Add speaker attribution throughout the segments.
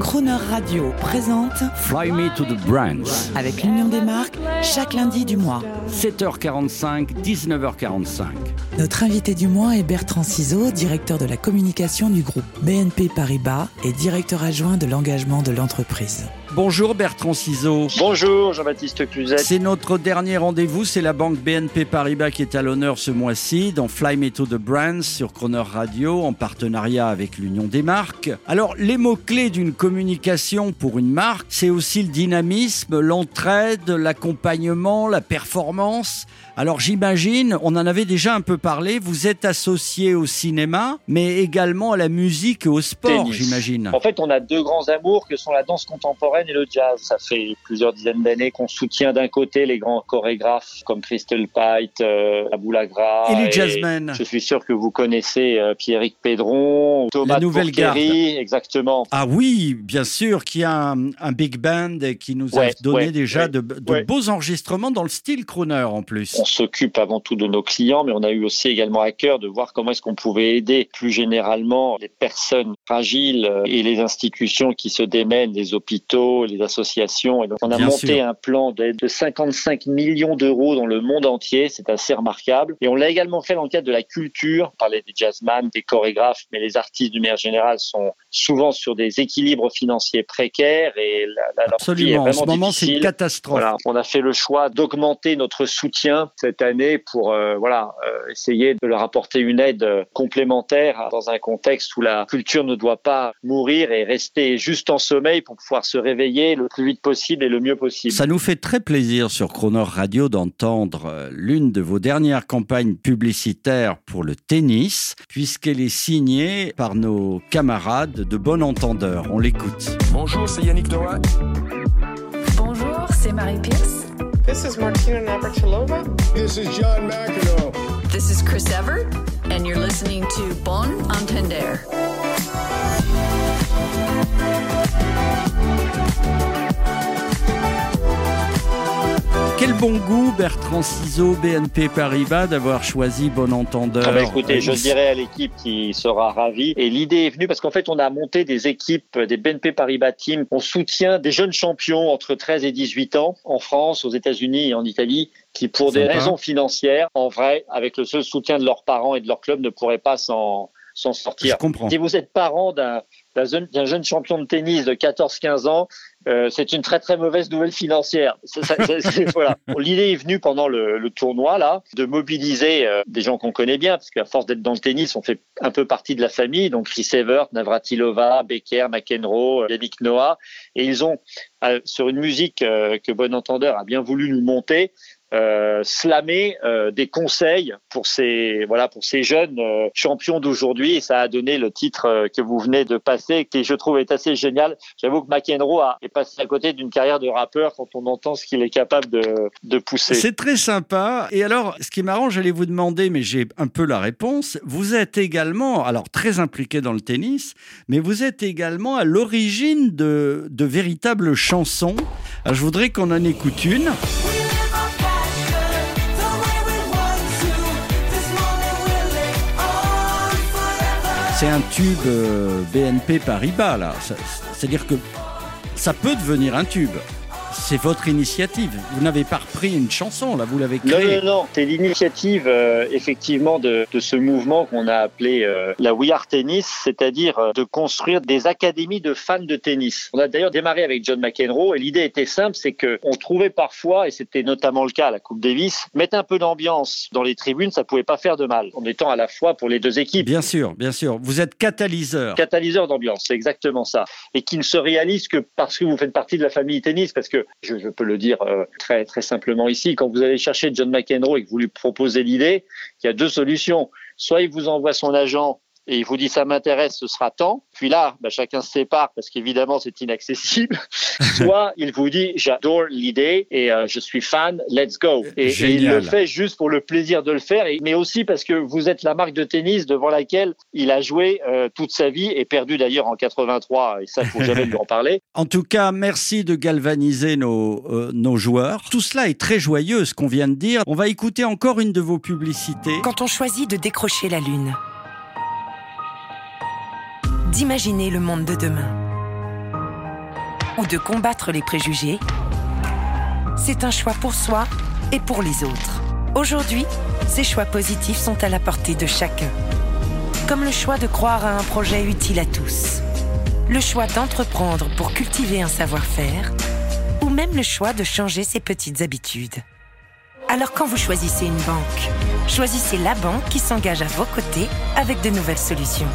Speaker 1: Croner Radio présente
Speaker 2: Fly Me to the Brands.
Speaker 1: avec l'Union des marques chaque lundi du mois.
Speaker 2: 7h45, 19h45.
Speaker 1: Notre invité du mois est Bertrand Ciseaux, directeur de la communication du groupe BNP Paribas et directeur adjoint de l'engagement de l'entreprise.
Speaker 2: Bonjour Bertrand Ciseaux.
Speaker 3: Bonjour Jean-Baptiste Cluzet.
Speaker 2: C'est notre dernier rendez-vous, c'est la banque BNP Paribas qui est à l'honneur ce mois-ci dans Fly Me to the Brands sur Croner Radio en partenariat avec l'Union des marques. Alors les mots-clés d'une communication pour une marque, c'est aussi le dynamisme, l'entraide, l'accompagnement, la performance. Alors j'imagine, on en avait déjà un peu parlé, vous êtes associé au cinéma, mais également à la musique et au sport, j'imagine.
Speaker 3: En fait, on a deux grands amours que sont la danse contemporaine et le jazz. Ça fait plusieurs dizaines d'années qu'on soutient d'un côté les grands chorégraphes comme Crystal Pite, euh, Abou Lagra.
Speaker 2: Et les jazzmen.
Speaker 3: Je suis sûr que vous connaissez euh, Pierrick Pédron, Thomas
Speaker 2: La nouvelle
Speaker 3: Pourquerie, exactement.
Speaker 2: Ah oui, bien sûr, qu'il y a un, un big band qui nous a donné
Speaker 3: ouais,
Speaker 2: déjà
Speaker 3: ouais,
Speaker 2: de, beaux enregistrements dans le style crooner en plus.
Speaker 3: On s'occupe avant tout de nos clients, mais on a eu aussi également à cœur de voir comment est-ce qu'on pouvait aider plus généralement les personnes fragiles euh, et les institutions qui se démènent, les hôpitaux, les associations. Et donc on a
Speaker 2: Bien
Speaker 3: monté
Speaker 2: sûr.
Speaker 3: un plan d'aide de 55 millions d'euros dans le monde entier, c'est assez remarquable. Et on l'a également fait dans le cadre de la culture. On parlait des jazzman, des chorégraphes, mais les artistes du manière générale sont souvent sur des équilibres financiers précaires et la, la, leur vie est
Speaker 2: Absolument, en ce
Speaker 3: vraiment
Speaker 2: moment c'est une catastrophe.
Speaker 3: Voilà, on a fait le choix d'augmenter notre soutien cette année pour euh, voilà euh, essayer de leur apporter une aide euh, complémentaire dans un contexte où la culture ne doit pas mourir et rester juste en sommeil pour pouvoir se réveiller le plus vite possible et le mieux possible.
Speaker 2: Ça nous fait très plaisir sur Croner Radio d'entendre l'une de vos dernières campagnes publicitaires pour le tennis, puisqu'elle est signée par nos camarades de bon entendeur. On l'écoute.
Speaker 4: Bonjour, c'est Yannick Noah.
Speaker 5: Bonjour, c'est Marie Pierce.
Speaker 6: This is Martina Navratilova.
Speaker 7: This is John McEnroe.
Speaker 5: This is Chris Evert, and you're listening to Bon Entender.
Speaker 2: Bon goût, Bertrand Ciseaux, BNP Paribas, d'avoir choisi Bon Entendeur.
Speaker 3: Ah bah écoutez, je dirais à l'équipe qui sera ravie. Et l'idée est venue parce qu'en fait, on a monté des équipes, des BNP Paribas Team. On soutient des jeunes champions entre 13 et 18 ans en France, aux États-Unis et en Italie qui, pour des raisons financières, en vrai, avec le seul soutien de leurs parents et de leur club, ne pourraient pas s'en s'en
Speaker 2: Je
Speaker 3: sortir.
Speaker 2: comprends.
Speaker 3: Si vous êtes parent d'un d'un jeune, champion de tennis de 14-15 ans, euh, c'est une très très mauvaise nouvelle financière. C'est- voilà. L'idée est venue pendant le, le tournoi là de mobiliser euh, des gens qu'on connaît bien, parce qu'à force d'être dans le tennis, on fait un peu partie de la famille. Donc Chris Evert, Navratilova, Becker, McEnroe, Yannick Noah, et ils ont euh, sur une musique euh, que Bon Entendeur a bien voulu nous monter. Euh, slammer euh, des conseils pour ces voilà pour ces jeunes euh, champions d'aujourd'hui et ça a donné le titre euh, que vous venez de passer qui je trouve est assez génial j'avoue que McEnroe a, est passé à côté d'une carrière de rappeur quand on entend ce qu'il est capable de, de pousser
Speaker 2: C'est très sympa. Et alors, ce qui est marrant, j'allais vous demander, mais j'ai un peu la réponse. Vous êtes également, alors très impliqué dans le tennis, mais vous êtes également à l'origine de, de véritables chansons. Alors, je voudrais qu'on en écoute une. C'est un tube euh, BNP Paribas, là. C'est-à-dire que ça peut devenir un tube. C'est votre initiative. Vous n'avez pas repris une chanson, là, vous l'avez
Speaker 3: Non,
Speaker 2: créée.
Speaker 3: non, non. C'est l'initiative, euh, effectivement, de, de ce mouvement qu'on a appelé euh, la We Are Tennis, c'est-à-dire euh, de construire des académies de fans de tennis. On a d'ailleurs démarré avec John McEnroe et l'idée était simple, c'est que on trouvait parfois, et c'était notamment le cas à la Coupe Davis, mettre un peu d'ambiance dans les tribunes, ça pouvait pas faire de mal, en étant à la fois pour les deux équipes.
Speaker 2: Bien sûr, bien sûr. Vous êtes catalyseur.
Speaker 3: Catalyseur d'ambiance, c'est exactement ça. Et qui ne se réalise que parce que vous faites partie de la famille tennis, parce que je, je peux le dire euh, très très simplement ici, quand vous allez chercher John McEnroe et que vous lui proposez l'idée, il y a deux solutions. Soit il vous envoie son agent et il vous dit ça m'intéresse, ce sera tant. Puis là, bah, chacun se sépare parce qu'évidemment c'est inaccessible. Soit il vous dit j'adore l'idée et euh, je suis fan, let's go. Et, et il le fait juste pour le plaisir de le faire, et- mais aussi parce que vous êtes la marque de tennis devant laquelle il a joué euh, toute sa vie et perdu d'ailleurs en 83. Et ça, faut jamais lui en parler.
Speaker 2: En tout cas, merci de galvaniser nos, euh, nos joueurs. Tout cela est très joyeux, ce qu'on vient de dire. On va écouter encore une de vos publicités.
Speaker 8: Quand on choisit de décrocher la Lune, d'imaginer le monde de demain, ou de combattre les préjugés, c'est un choix pour soi et pour les autres. Aujourd'hui, ces choix positifs sont à la portée de chacun. Comme le choix de croire à un projet utile à tous, le choix d'entreprendre pour cultiver un savoir-faire, ou même le choix de changer ses petites habitudes. Alors quand vous choisissez une banque, choisissez la banque qui s'engage à vos côtés avec de nouvelles solutions.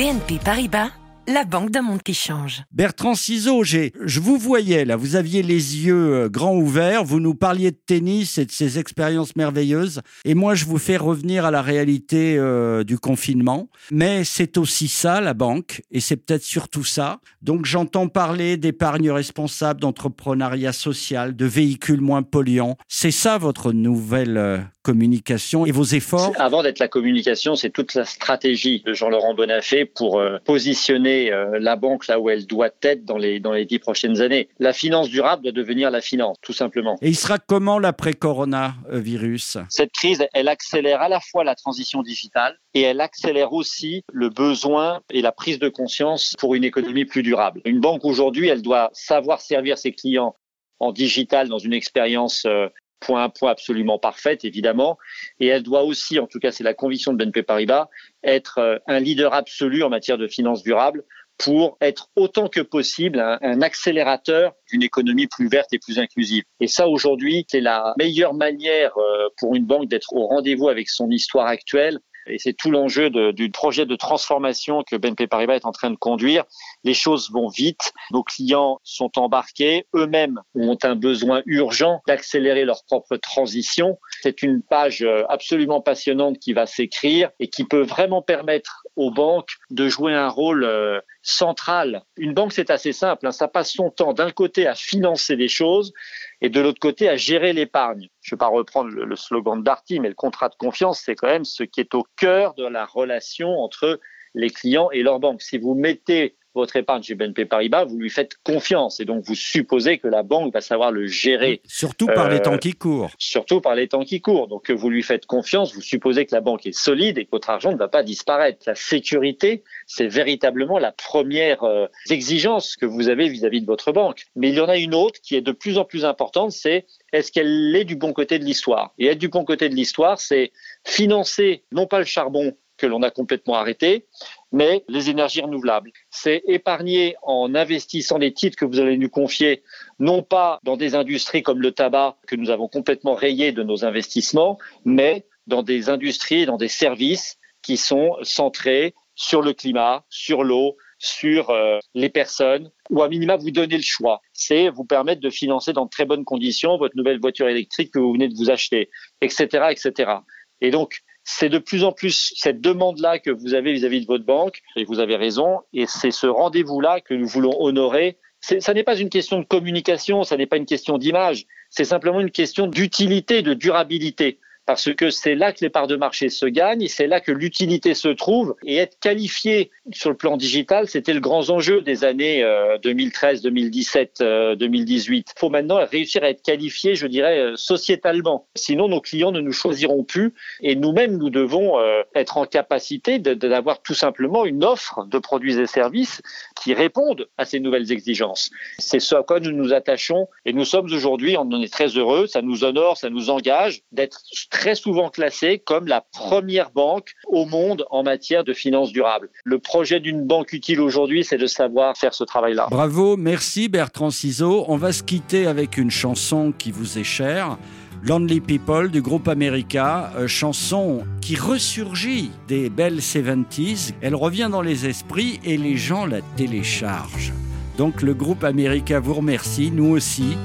Speaker 8: BNP Paribas, la banque d'un monde qui change.
Speaker 2: Bertrand Ciseaux, j'ai- je vous voyais là, vous aviez les yeux euh, grands ouverts, vous nous parliez de tennis et de ces expériences merveilleuses, et moi je vous fais revenir à la réalité euh, du confinement. Mais c'est aussi ça la banque, et c'est peut-être surtout ça. Donc j'entends parler d'épargne responsable, d'entrepreneuriat social, de véhicules moins polluants. C'est ça votre nouvelle euh, communication et vos efforts?
Speaker 3: Avant d'être la communication, c'est toute la stratégie de Jean-Laurent Bonafé pour euh, positionner euh, la banque là où elle doit être dans les dans les dix prochaines années. La finance durable doit devenir la finance, tout simplement.
Speaker 2: Et il sera comment l'après-coronavirus
Speaker 3: Cette crise, elle accélère à la fois la transition digitale et elle accélère aussi le besoin et la prise de conscience pour une économie plus durable. Une banque aujourd'hui, elle doit savoir servir ses clients en digital dans une expérience euh, point à point absolument parfaite, évidemment. Et elle doit aussi, en tout cas c'est la conviction de BNP Paribas, être euh, un leader absolu en matière de finances durables pour être autant que possible un, un accélérateur d'une économie plus verte et plus inclusive. Et ça, aujourd'hui, c'est la meilleure manière euh, pour une banque d'être au rendez-vous avec son histoire actuelle. Et c'est tout l'enjeu du projet de transformation que BNP Paribas est en train de conduire. Les choses vont vite, nos clients sont embarqués, eux-mêmes ont un besoin urgent d'accélérer leur propre transition. C'est une page euh, absolument passionnante qui va s'écrire et qui peut vraiment permettre aux banques de jouer un rôle euh, central. Une banque, c'est assez simple, hein, ça passe son temps d'un côté à financer des choses et de l'autre côté à gérer l'épargne. Je ne vais pas reprendre le, slogan de Darty, mais le contrat de confiance, c'est quand même ce qui est au cœur de la relation entre les clients et leur banque. Si vous mettez votre épargne chez BNP Paribas, vous lui faites confiance et donc vous supposez que la banque va savoir le gérer
Speaker 2: Surtout par les
Speaker 3: Euh,
Speaker 2: temps qui courent.
Speaker 3: surtout par les temps qui courent. Donc que vous lui faites confiance, vous supposez que la banque est solide et que votre argent ne va pas disparaître. La sécurité, c'est véritablement la première euh, exigence que vous avez vis-à-vis de votre banque. Mais il y en a une autre qui est de plus en plus importante, c'est est-ce qu'elle est du bon côté de l'histoire? Et être du bon côté de l'histoire, c'est financer non pas le charbon que l'on a complètement arrêté, mais les énergies renouvelables. C'est épargner en investissant les titres que vous allez nous confier, non pas dans des industries comme le tabac que nous avons complètement rayé de nos investissements, mais dans des industries, dans des services qui sont centrés sur le climat, sur l'eau, sur euh, les personnes, ou à minima vous donner le choix. C'est vous permettre de financer dans de très bonnes conditions votre nouvelle voiture électrique que vous venez de vous acheter, etc., etc. Et donc, c'est de plus en plus cette demande-là que vous avez vis-à-vis de votre banque, et vous avez raison, et c'est ce rendez-vous-là que nous voulons honorer. Ça n'est pas une question de communication, ça n'est pas une question d'image, c'est simplement une question d'utilité, de durabilité. Parce que c'est là que les parts de marché se gagnent, c'est là que l'utilité se trouve. Et être qualifié sur le plan digital, c'était le grand enjeu des années euh, 2013, 2017, euh, 2018. Il faut maintenant réussir à être qualifié, je dirais, euh, sociétalement. Sinon, nos clients ne nous choisiront plus et nous-mêmes, nous devons euh, être en capacité d'avoir tout simplement une offre de produits et services qui répondent à ces nouvelles exigences. C'est ce à quoi nous nous attachons et nous sommes aujourd'hui, on en est très heureux, ça nous honore, ça nous engage d'être très souvent classés comme la première banque au monde en matière de finances durables. Le projet d'une banque utile aujourd'hui, c'est de savoir faire ce travail-là.
Speaker 2: Bravo, merci Bertrand Ciseaux. On va se quitter avec une chanson qui vous est chère. Lonely People du groupe America, euh, chanson qui ressurgit des belles 70s. Elle revient dans les esprits et les gens la téléchargent. Donc le groupe America vous remercie, nous aussi,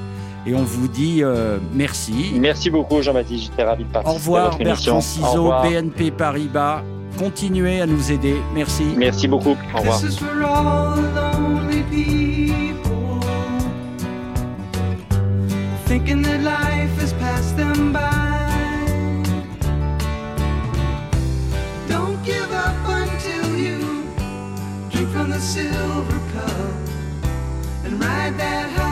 Speaker 2: et on vous dit euh, merci.
Speaker 3: Merci beaucoup Jean-Baptiste, j'étais ravi de
Speaker 2: Au
Speaker 3: participer à
Speaker 2: revoir
Speaker 3: votre émission.
Speaker 2: Bertrand
Speaker 3: Au
Speaker 2: Ciseaux,
Speaker 3: revoir.
Speaker 2: BNP Paribas. Continuez à nous aider. Merci.
Speaker 3: Merci beaucoup. Au revoir.
Speaker 4: This is for all the lonely people thinking that life has passed them by. Don't give up until you drink from the silver cup and ride that highway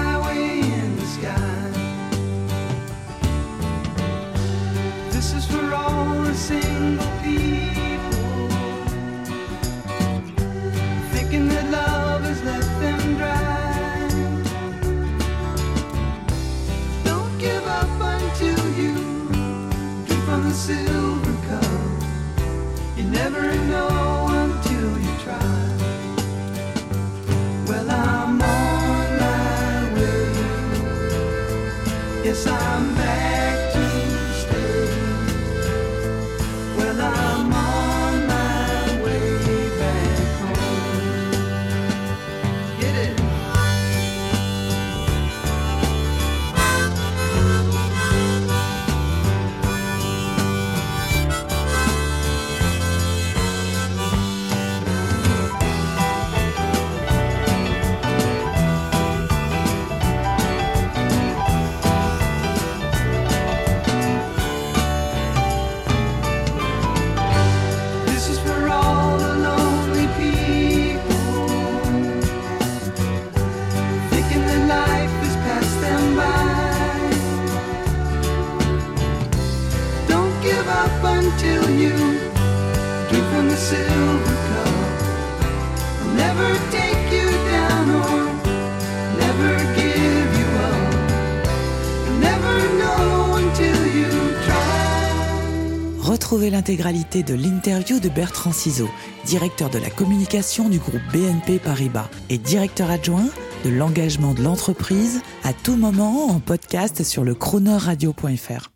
Speaker 1: Retrouvez l'intégralité de l'interview de Bertrand Ciseaux, directeur de la communication du groupe BNP Paribas et directeur adjoint de l'engagement de l'entreprise à tout moment en podcast sur le chronoradio.fr.